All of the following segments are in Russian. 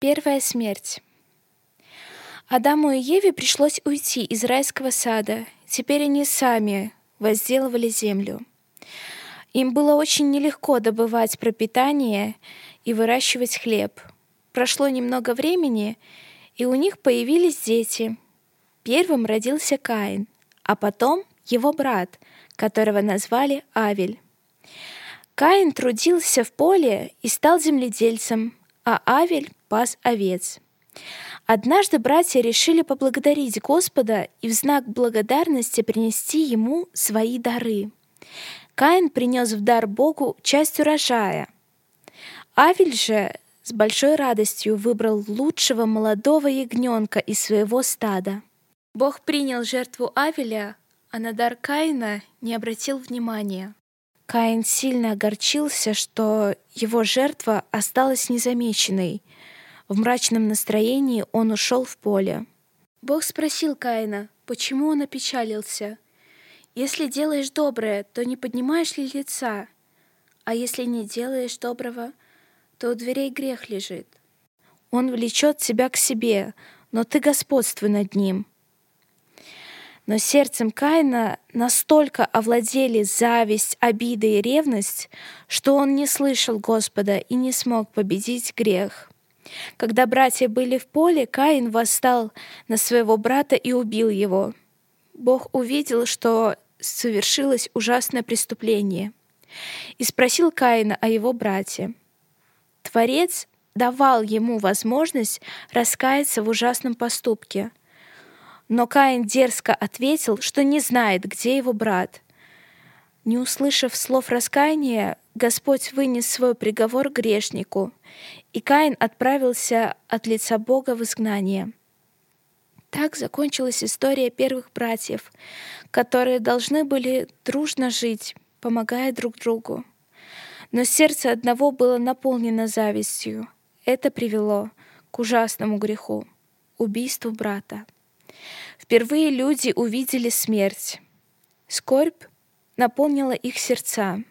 Первая смерть. Адаму и Еве пришлось уйти из райского сада. Теперь они сами возделывали землю. Им было очень нелегко добывать пропитание и выращивать хлеб. Прошло немного времени, и у них появились дети. Первым родился Каин, а потом его брат, которого назвали Авель. Каин трудился в поле и стал земледельцем, а Авель пас овец. Однажды братья решили поблагодарить Господа и в знак благодарности принести ему свои дары. Каин принес в дар Богу часть урожая. Авель же с большой радостью выбрал лучшего молодого ягненка из своего стада. Бог принял жертву Авеля, а на дар Каина не обратил внимания. Каин сильно огорчился, что его жертва осталась незамеченной. В мрачном настроении он ушел в поле. Бог спросил Каина, почему он опечалился. «Если делаешь доброе, то не поднимаешь ли лица? А если не делаешь доброго, то у дверей грех лежит. Он влечет тебя к себе, но ты господствуй над ним». Но сердцем Каина настолько овладели зависть, обида и ревность, что он не слышал Господа и не смог победить грех. Когда братья были в поле, Каин восстал на своего брата и убил его. Бог увидел, что совершилось ужасное преступление, и спросил Каина о его брате. Творец давал ему возможность раскаяться в ужасном поступке — но Каин дерзко ответил, что не знает, где его брат. Не услышав слов раскаяния, Господь вынес свой приговор грешнику, и Каин отправился от лица Бога в изгнание. Так закончилась история первых братьев, которые должны были дружно жить, помогая друг другу. Но сердце одного было наполнено завистью. Это привело к ужасному греху — убийству брата. Впервые люди увидели смерть. Скорбь наполнила их сердца.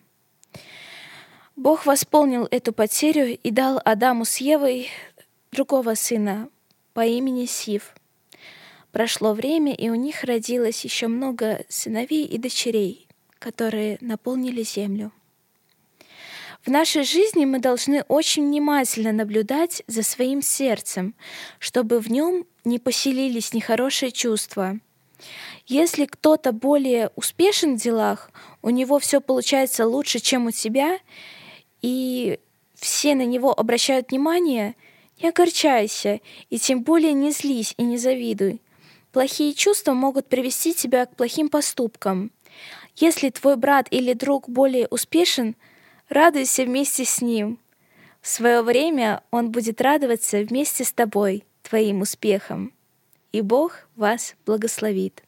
Бог восполнил эту потерю и дал Адаму с Евой другого сына по имени Сив. Прошло время, и у них родилось еще много сыновей и дочерей, которые наполнили землю. В нашей жизни мы должны очень внимательно наблюдать за своим сердцем, чтобы в нем не поселились нехорошие чувства. Если кто-то более успешен в делах, у него все получается лучше, чем у тебя, и все на него обращают внимание, не огорчайся, и тем более не злись и не завидуй. Плохие чувства могут привести тебя к плохим поступкам. Если твой брат или друг более успешен — Радуйся вместе с ним. В свое время он будет радоваться вместе с тобой, твоим успехом. И Бог вас благословит.